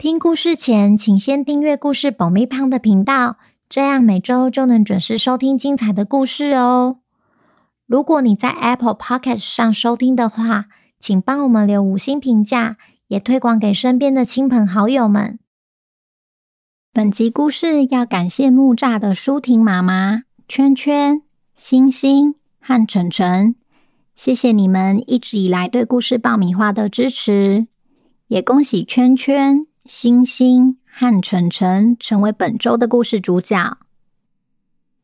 听故事前，请先订阅故事爆米胖的频道，这样每周就能准时收听精彩的故事哦。如果你在 Apple Podcast 上收听的话，请帮我们留五星评价，也推广给身边的亲朋好友们。本集故事要感谢木栅的舒婷妈妈、圈圈、星星和晨晨，谢谢你们一直以来对故事爆米花的支持，也恭喜圈圈。星星和晨晨成为本周的故事主角。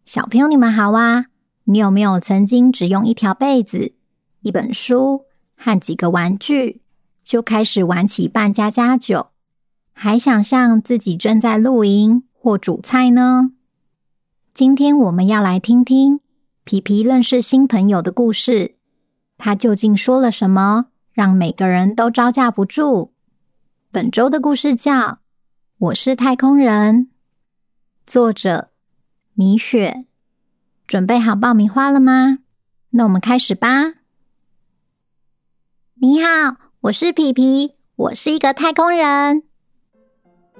小朋友，你们好啊！你有没有曾经只用一条被子、一本书和几个玩具，就开始玩起扮家家酒，还想象自己正在露营或煮菜呢？今天我们要来听听皮皮认识新朋友的故事。他究竟说了什么，让每个人都招架不住？本周的故事叫《我是太空人》，作者米雪。准备好爆米花了吗？那我们开始吧。你好，我是皮皮，我是一个太空人。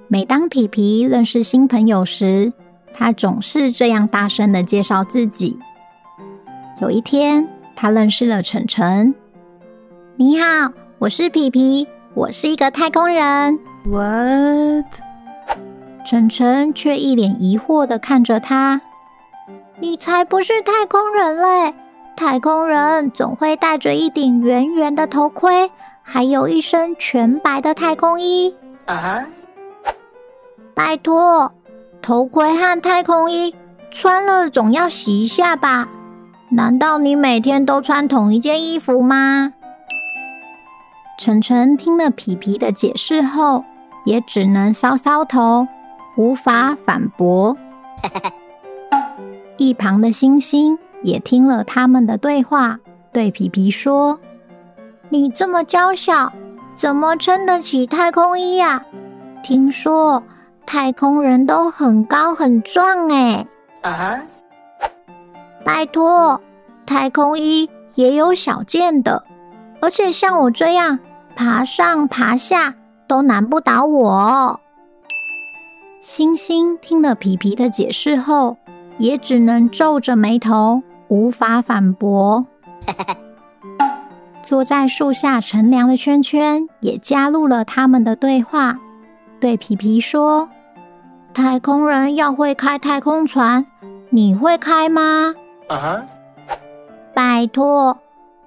每当皮皮认识新朋友时，他总是这样大声的介绍自己。有一天，他认识了晨晨。你好，我是皮皮。我是一个太空人。What？晨晨却一脸疑惑的看着他。你才不是太空人嘞！太空人总会戴着一顶圆圆的头盔，还有一身全白的太空衣。啊哈！拜托，头盔和太空衣穿了总要洗一下吧？难道你每天都穿同一件衣服吗？晨晨听了皮皮的解释后，也只能搔搔头，无法反驳。一旁的星星也听了他们的对话，对皮皮说：“你这么娇小，怎么撑得起太空衣呀？听说太空人都很高很壮哎。”啊！拜托，太空衣也有小件的。而且像我这样爬上爬下都难不倒我。星星听了皮皮的解释后，也只能皱着眉头，无法反驳。坐在树下乘凉的圈圈也加入了他们的对话，对皮皮说：“太空人要会开太空船，你会开吗？”啊哈！拜托。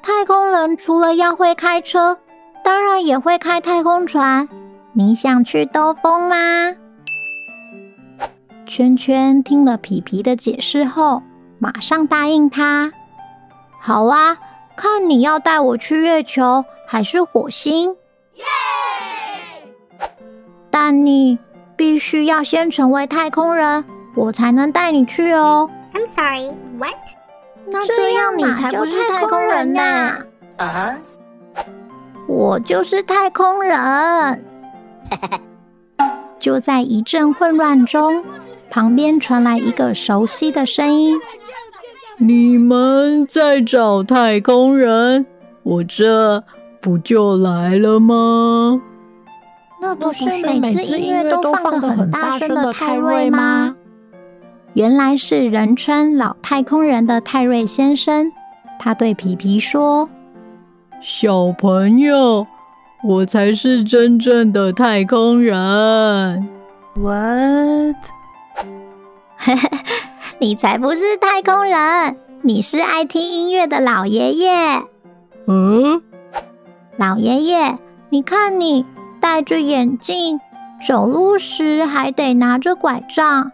太空人除了要会开车，当然也会开太空船。你想去兜风吗？圈圈听了皮皮的解释后，马上答应他。好啊，看你要带我去月球还是火星？耶！但你必须要先成为太空人，我才能带你去哦。I'm sorry, what? 那这样你才不是太空人呐！啊哈！我就是太空人。就在一阵混乱中，旁边传来一个熟悉的声音：“你们在找太空人？我这不就来了吗？”那不是每次音乐都放的很大声的泰瑞吗？原来是人称老太空人的泰瑞先生，他对皮皮说：“小朋友，我才是真正的太空人。” What？你才不是太空人，你是爱听音乐的老爷爷。嗯，老爷爷，你看你戴着眼镜，走路时还得拿着拐杖。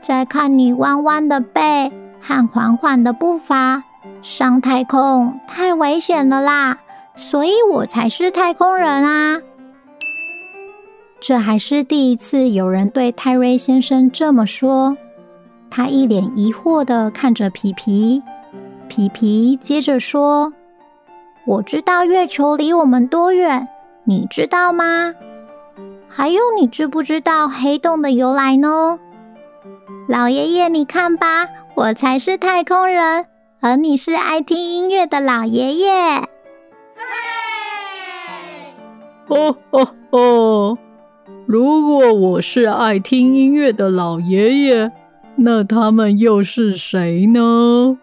再看你弯弯的背和缓缓的步伐，上太空太危险了啦！所以我才是太空人啊！这还是第一次有人对泰瑞先生这么说。他一脸疑惑的看着皮皮。皮皮接着说：“我知道月球离我们多远，你知道吗？还有，你知不知道黑洞的由来呢？老爷爷，你看吧，我才是太空人，而你是爱听音乐的老爷爷。”哦哦哦！如果我是爱听音乐的老爷爷，那他们又是谁呢？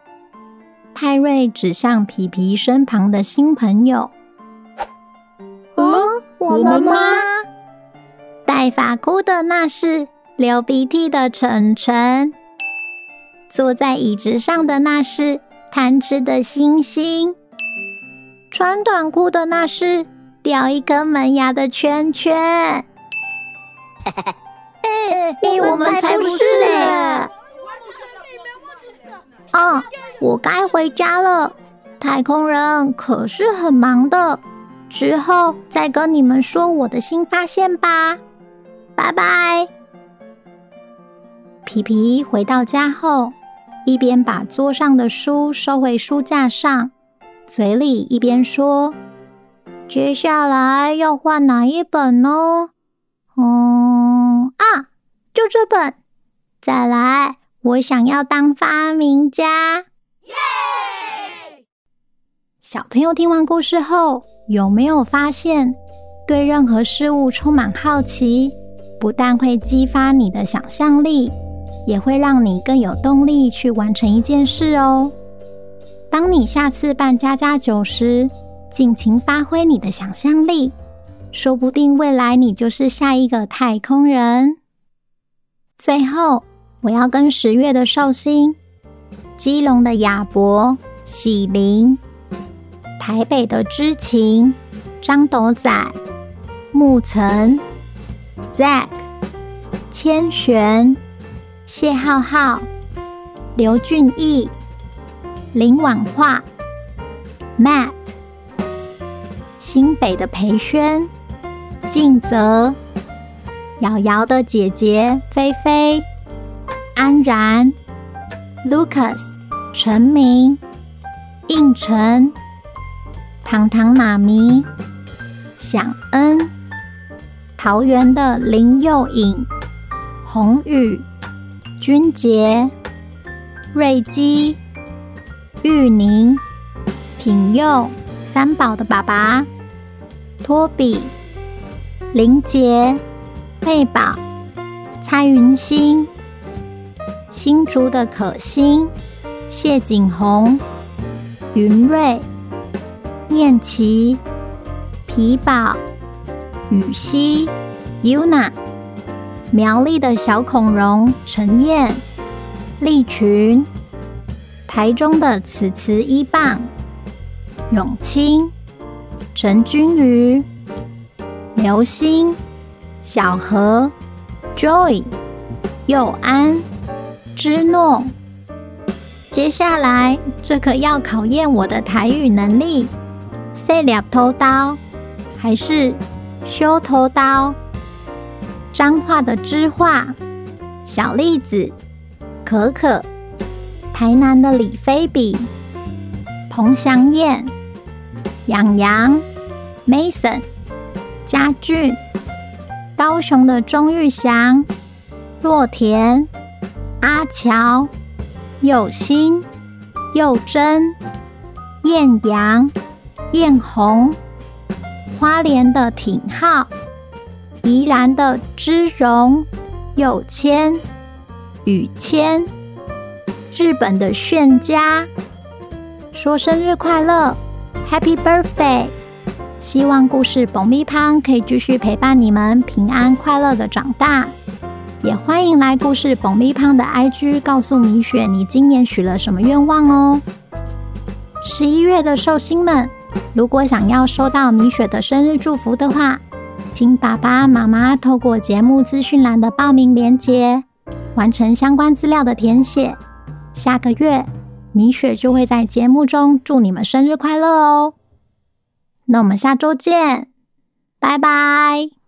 泰瑞指向皮皮身旁的新朋友。嗯，我们吗？戴发箍的那是流鼻涕的晨晨，坐在椅子上的那是贪吃的星星，穿短裤的那是。掉一颗门牙的圈圈，哎哎，我们才不是嘞！哦，我该回家了。太空人可是很忙的，之后再跟你们说我的新发现吧。拜拜。皮皮回到家后，一边把桌上的书收回书架上，嘴里一边说。接下来要换哪一本呢？嗯啊，就这本。再来，我想要当发明家。耶！小朋友听完故事后，有没有发现，对任何事物充满好奇，不但会激发你的想象力，也会让你更有动力去完成一件事哦。当你下次办家家酒时，尽情发挥你的想象力，说不定未来你就是下一个太空人。最后，我要跟十月的寿星、基隆的亚博、喜林、台北的知晴、张斗仔、木岑、Zack、千璇、谢浩浩、刘俊毅、林婉樺、Matt。新北的培轩、静泽、瑶瑶的姐姐菲菲、安然、Lucas、陈明、应晨、糖糖妈咪、响恩、桃园的林佑颖、宏宇、君杰、瑞基、玉宁、品佑、三宝的爸爸。托比、林杰、妹宝、蔡云欣、新竹的可心、谢景红、云瑞、念琪、皮宝、雨熙、Yuna、苗栗的小恐龙陈燕、利群、台中的此慈一棒、永清。陈君瑜、刘星、小何、Joy、佑安、芝诺，接下来这可要考验我的台语能力。塞两头刀还是修头刀？彰化的知化、小栗子、可可，台南的李菲比、彭祥燕。洋洋、Mason、嘉俊、高雄的钟玉祥、洛田、阿乔、佑新、佑真、艳阳、艳红、花莲的挺浩、宜兰的芝荣、佑谦、宇谦、日本的炫家，说生日快乐！Happy birthday！希望故事蹦米胖可以继续陪伴你们平安快乐的长大。也欢迎来故事蹦米胖的 IG 告诉米雪你今年许了什么愿望哦。十一月的寿星们，如果想要收到米雪的生日祝福的话，请爸爸妈妈透过节目资讯栏的报名链接，完成相关资料的填写。下个月。米雪就会在节目中祝你们生日快乐哦！那我们下周见，拜拜。